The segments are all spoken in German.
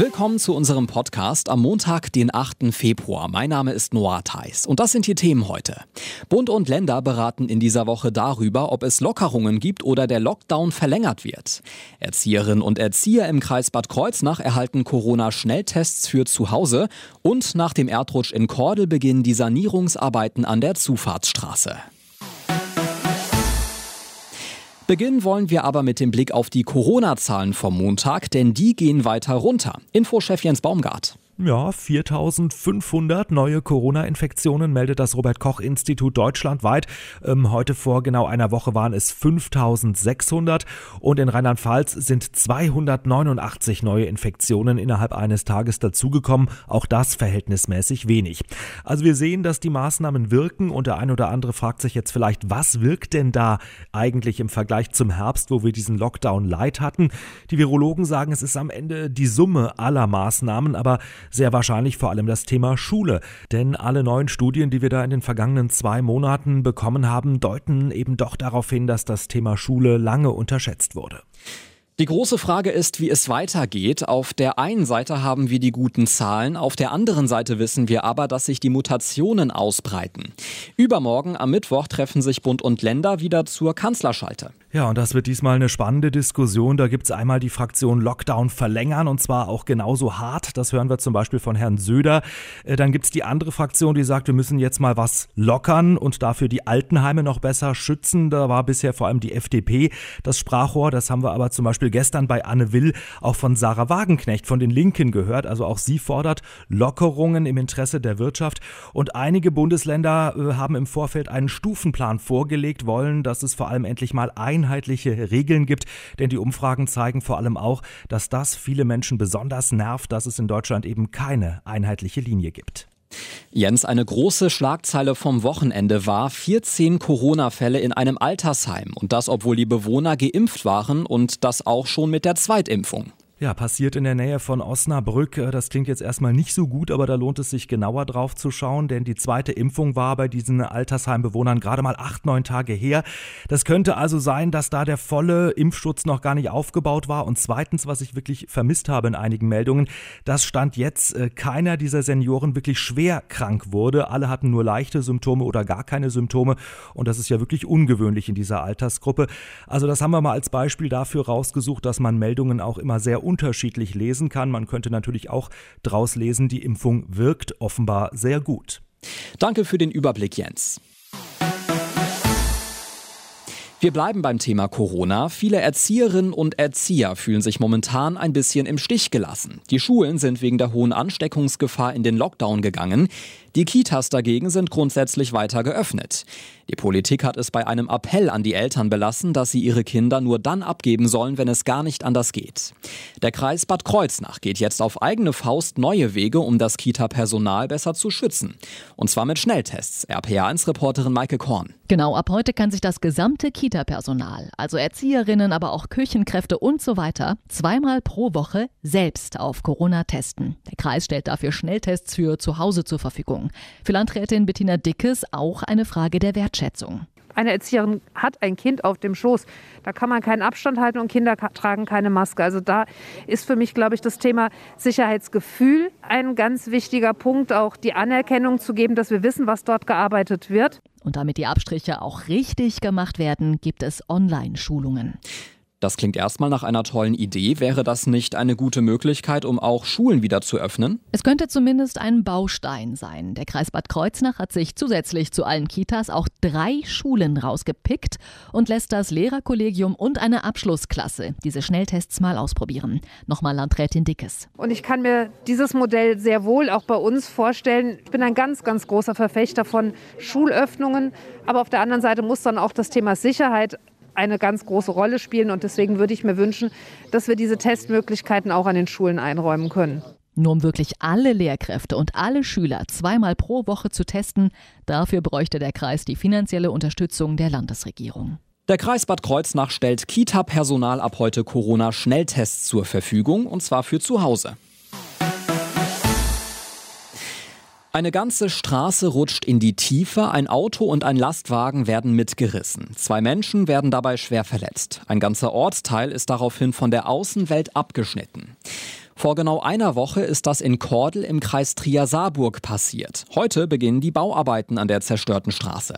Willkommen zu unserem Podcast am Montag, den 8. Februar. Mein Name ist Noah Theis und das sind die Themen heute. Bund und Länder beraten in dieser Woche darüber, ob es Lockerungen gibt oder der Lockdown verlängert wird. Erzieherinnen und Erzieher im Kreis Bad Kreuznach erhalten Corona-Schnelltests für zu Hause und nach dem Erdrutsch in Kordel beginnen die Sanierungsarbeiten an der Zufahrtsstraße. Beginnen wollen wir aber mit dem Blick auf die Corona-Zahlen vom Montag, denn die gehen weiter runter. Infochef Jens Baumgart. Ja, 4500 neue Corona-Infektionen meldet das Robert-Koch-Institut deutschlandweit. Ähm, heute vor genau einer Woche waren es 5600 und in Rheinland-Pfalz sind 289 neue Infektionen innerhalb eines Tages dazugekommen. Auch das verhältnismäßig wenig. Also wir sehen, dass die Maßnahmen wirken und der ein oder andere fragt sich jetzt vielleicht, was wirkt denn da eigentlich im Vergleich zum Herbst, wo wir diesen Lockdown light hatten? Die Virologen sagen, es ist am Ende die Summe aller Maßnahmen, aber sehr wahrscheinlich vor allem das Thema Schule. Denn alle neuen Studien, die wir da in den vergangenen zwei Monaten bekommen haben, deuten eben doch darauf hin, dass das Thema Schule lange unterschätzt wurde. Die große Frage ist, wie es weitergeht. Auf der einen Seite haben wir die guten Zahlen, auf der anderen Seite wissen wir aber, dass sich die Mutationen ausbreiten. Übermorgen am Mittwoch treffen sich Bund und Länder wieder zur Kanzlerschalte. Ja, und das wird diesmal eine spannende Diskussion. Da gibt es einmal die Fraktion Lockdown verlängern und zwar auch genauso hart. Das hören wir zum Beispiel von Herrn Söder. Äh, dann gibt es die andere Fraktion, die sagt, wir müssen jetzt mal was lockern und dafür die Altenheime noch besser schützen. Da war bisher vor allem die FDP das Sprachrohr. Das haben wir aber zum Beispiel gestern bei Anne Will auch von Sarah Wagenknecht von den Linken gehört. Also auch sie fordert Lockerungen im Interesse der Wirtschaft. Und einige Bundesländer äh, haben im Vorfeld einen Stufenplan vorgelegt, wollen, dass es vor allem endlich mal ein einheitliche Regeln gibt, denn die Umfragen zeigen vor allem auch, dass das viele Menschen besonders nervt, dass es in Deutschland eben keine einheitliche Linie gibt. Jens, eine große Schlagzeile vom Wochenende war 14 Corona-Fälle in einem Altersheim. Und das, obwohl die Bewohner geimpft waren und das auch schon mit der Zweitimpfung. Ja, passiert in der Nähe von Osnabrück. Äh, das klingt jetzt erstmal nicht so gut, aber da lohnt es sich genauer drauf zu schauen, denn die zweite Impfung war bei diesen Altersheimbewohnern gerade mal acht, neun Tage her. Das könnte also sein, dass da der volle Impfschutz noch gar nicht aufgebaut war. Und zweitens, was ich wirklich vermisst habe in einigen Meldungen, das stand jetzt, äh, keiner dieser Senioren wirklich schwer krank wurde. Alle hatten nur leichte Symptome oder gar keine Symptome. Und das ist ja wirklich ungewöhnlich in dieser Altersgruppe. Also das haben wir mal als Beispiel dafür rausgesucht, dass man Meldungen auch immer sehr unterschiedlich lesen kann. Man könnte natürlich auch daraus lesen, die Impfung wirkt offenbar sehr gut. Danke für den Überblick, Jens. Wir bleiben beim Thema Corona. Viele Erzieherinnen und Erzieher fühlen sich momentan ein bisschen im Stich gelassen. Die Schulen sind wegen der hohen Ansteckungsgefahr in den Lockdown gegangen. Die Kitas dagegen sind grundsätzlich weiter geöffnet. Die Politik hat es bei einem Appell an die Eltern belassen, dass sie ihre Kinder nur dann abgeben sollen, wenn es gar nicht anders geht. Der Kreis Bad Kreuznach geht jetzt auf eigene Faust neue Wege, um das Kita-Personal besser zu schützen. Und zwar mit Schnelltests. RPA1-Reporterin Maike Korn. Genau, ab heute kann sich das gesamte Kita-Personal, also Erzieherinnen, aber auch Küchenkräfte und so weiter, zweimal pro Woche selbst auf Corona testen. Der Kreis stellt dafür Schnelltests für zu Hause zur Verfügung. Für Landrätin Bettina Dickes auch eine Frage der Wertschätzung eine Erzieherin hat ein Kind auf dem Schoß. Da kann man keinen Abstand halten und Kinder tragen keine Maske. Also da ist für mich, glaube ich, das Thema Sicherheitsgefühl ein ganz wichtiger Punkt, auch die Anerkennung zu geben, dass wir wissen, was dort gearbeitet wird. Und damit die Abstriche auch richtig gemacht werden, gibt es Online-Schulungen. Das klingt erstmal nach einer tollen Idee. Wäre das nicht eine gute Möglichkeit, um auch Schulen wieder zu öffnen? Es könnte zumindest ein Baustein sein. Der Kreis Bad Kreuznach hat sich zusätzlich zu allen Kitas auch drei Schulen rausgepickt und lässt das Lehrerkollegium und eine Abschlussklasse diese Schnelltests mal ausprobieren. Nochmal Landrätin Dickes. Und ich kann mir dieses Modell sehr wohl auch bei uns vorstellen. Ich bin ein ganz, ganz großer Verfechter von Schulöffnungen. Aber auf der anderen Seite muss dann auch das Thema Sicherheit eine ganz große Rolle spielen. Und deswegen würde ich mir wünschen, dass wir diese Testmöglichkeiten auch an den Schulen einräumen können. Nur um wirklich alle Lehrkräfte und alle Schüler zweimal pro Woche zu testen, dafür bräuchte der Kreis die finanzielle Unterstützung der Landesregierung. Der Kreis Bad Kreuznach stellt Kita-Personal ab heute Corona-Schnelltests zur Verfügung, und zwar für zu Hause. Eine ganze Straße rutscht in die Tiefe, ein Auto und ein Lastwagen werden mitgerissen. Zwei Menschen werden dabei schwer verletzt. Ein ganzer Ortsteil ist daraufhin von der Außenwelt abgeschnitten. Vor genau einer Woche ist das in Kordel im Kreis Trier-Saarburg passiert. Heute beginnen die Bauarbeiten an der zerstörten Straße.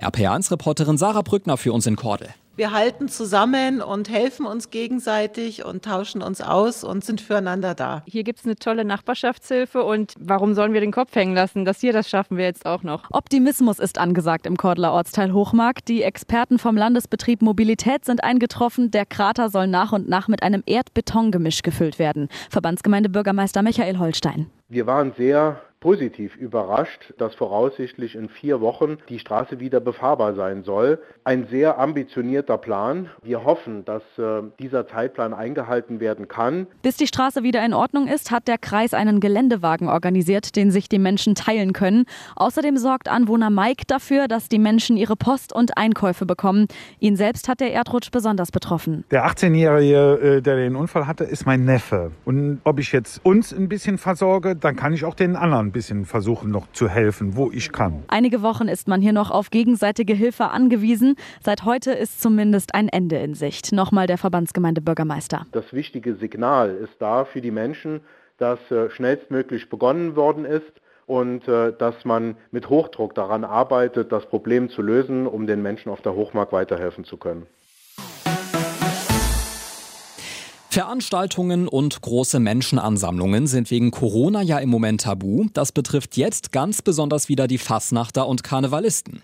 RPA1-Reporterin Sarah Brückner für uns in Kordel. Wir halten zusammen und helfen uns gegenseitig und tauschen uns aus und sind füreinander da. Hier gibt es eine tolle Nachbarschaftshilfe und warum sollen wir den Kopf hängen lassen? Das hier, das schaffen wir jetzt auch noch. Optimismus ist angesagt im Kordeler Ortsteil Hochmark. Die Experten vom Landesbetrieb Mobilität sind eingetroffen. Der Krater soll nach und nach mit einem Erdbetongemisch gefüllt werden. Verbandsgemeinde Bürgermeister Michael Holstein. Wir waren sehr positiv überrascht, dass voraussichtlich in vier Wochen die Straße wieder befahrbar sein soll. Ein sehr ambitionierter Plan. Wir hoffen, dass äh, dieser Zeitplan eingehalten werden kann. Bis die Straße wieder in Ordnung ist, hat der Kreis einen Geländewagen organisiert, den sich die Menschen teilen können. Außerdem sorgt Anwohner Mike dafür, dass die Menschen ihre Post und Einkäufe bekommen. Ihn selbst hat der Erdrutsch besonders betroffen. Der 18-Jährige, äh, der den Unfall hatte, ist mein Neffe. Und ob ich jetzt uns ein bisschen versorge, dann kann ich auch den anderen bisschen versuchen noch zu helfen, wo ich kann. Einige Wochen ist man hier noch auf gegenseitige Hilfe angewiesen. Seit heute ist zumindest ein Ende in Sicht. Nochmal der Verbandsgemeinde Bürgermeister. Das wichtige Signal ist da für die Menschen, dass äh, schnellstmöglich begonnen worden ist und äh, dass man mit Hochdruck daran arbeitet, das Problem zu lösen, um den Menschen auf der Hochmark weiterhelfen zu können. Veranstaltungen und große Menschenansammlungen sind wegen Corona ja im Moment tabu. Das betrifft jetzt ganz besonders wieder die Fassnachter und Karnevalisten.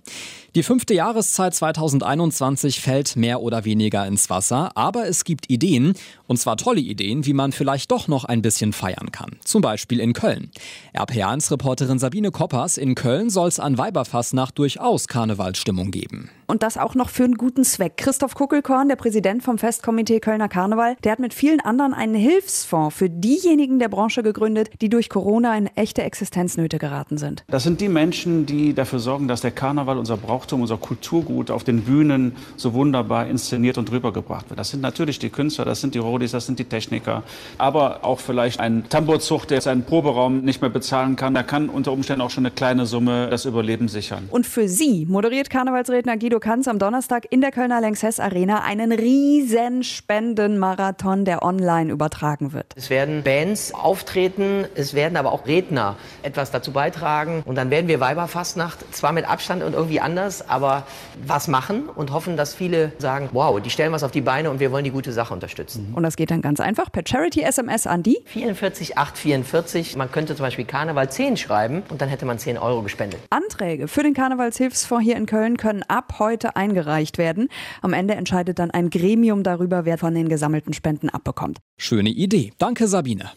Die fünfte Jahreszeit 2021 fällt mehr oder weniger ins Wasser, aber es gibt Ideen, und zwar tolle Ideen, wie man vielleicht doch noch ein bisschen feiern kann. Zum Beispiel in Köln. RPA1-Reporterin Sabine Koppers, in Köln soll es an Weiberfassnacht durchaus Karnevalsstimmung geben. Und das auch noch für einen guten Zweck. Christoph Kuckelkorn, der Präsident vom Festkomitee Kölner Karneval, der hat mit vielen anderen einen Hilfsfonds für diejenigen der Branche gegründet, die durch Corona in echte Existenznöte geraten sind. Das sind die Menschen, die dafür sorgen, dass der Karneval unser Brauch Brauchtum, unser Kulturgut auf den Bühnen so wunderbar inszeniert und rübergebracht wird. Das sind natürlich die Künstler, das sind die Rodis, das sind die Techniker, aber auch vielleicht ein Tambourzucht, der seinen Proberaum nicht mehr bezahlen kann. Der kann unter Umständen auch schon eine kleine Summe das Überleben sichern. Und für Sie moderiert Karnevalsredner Guido Kanz am Donnerstag in der Kölner Lanxess Arena einen riesen Spendenmarathon, der online übertragen wird. Es werden Bands auftreten, es werden aber auch Redner etwas dazu beitragen und dann werden wir Weiberfastnacht zwar mit Abstand und irgendwie anders anders, aber was machen und hoffen, dass viele sagen, wow, die stellen was auf die Beine und wir wollen die gute Sache unterstützen. Und das geht dann ganz einfach per Charity-SMS an die 44844. Man könnte zum Beispiel Karneval 10 schreiben und dann hätte man 10 Euro gespendet. Anträge für den Karnevalshilfsfonds hier in Köln können ab heute eingereicht werden. Am Ende entscheidet dann ein Gremium darüber, wer von den gesammelten Spenden abbekommt. Schöne Idee. Danke, Sabine.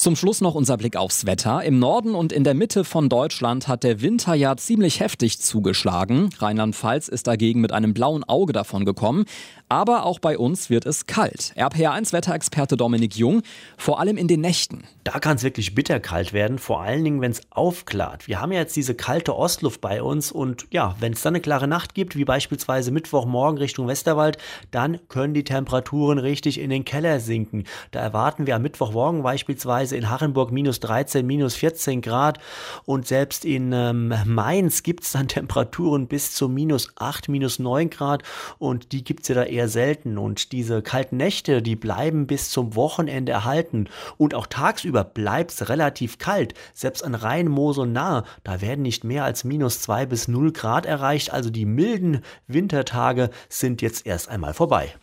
Zum Schluss noch unser Blick aufs Wetter. Im Norden und in der Mitte von Deutschland hat der Winter ja ziemlich heftig zugeschlagen. Rheinland-Pfalz ist dagegen mit einem blauen Auge davon gekommen. Aber auch bei uns wird es kalt. RPR1-Wetterexperte Dominik Jung, vor allem in den Nächten. Da kann es wirklich bitterkalt werden, vor allen Dingen, wenn es aufklart. Wir haben ja jetzt diese kalte Ostluft bei uns und ja, wenn es dann eine klare Nacht gibt, wie beispielsweise Mittwochmorgen Richtung Westerwald, dann können die Temperaturen richtig in den Keller sinken. Da erwarten wir am Mittwochmorgen beispielsweise in Hachenburg minus 13, minus 14 Grad. Und selbst in ähm, Mainz gibt es dann Temperaturen bis zu minus 8, minus 9 Grad. Und die gibt es ja da eher selten. Und diese kalten Nächte, die bleiben bis zum Wochenende erhalten. Und auch tagsüber bleibt es relativ kalt. Selbst an Rhein, Mosel nah, da werden nicht mehr als minus 2 bis 0 Grad erreicht, also die milden Wintertage sind jetzt erst einmal vorbei.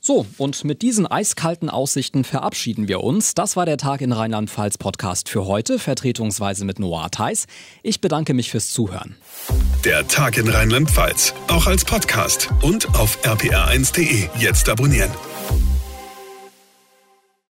So, und mit diesen eiskalten Aussichten verabschieden wir uns. Das war der Tag in Rheinland-Pfalz Podcast für heute, vertretungsweise mit Noah Theis. Ich bedanke mich fürs Zuhören. Der Tag in Rheinland-Pfalz, auch als Podcast und auf rpr1.de. Jetzt abonnieren.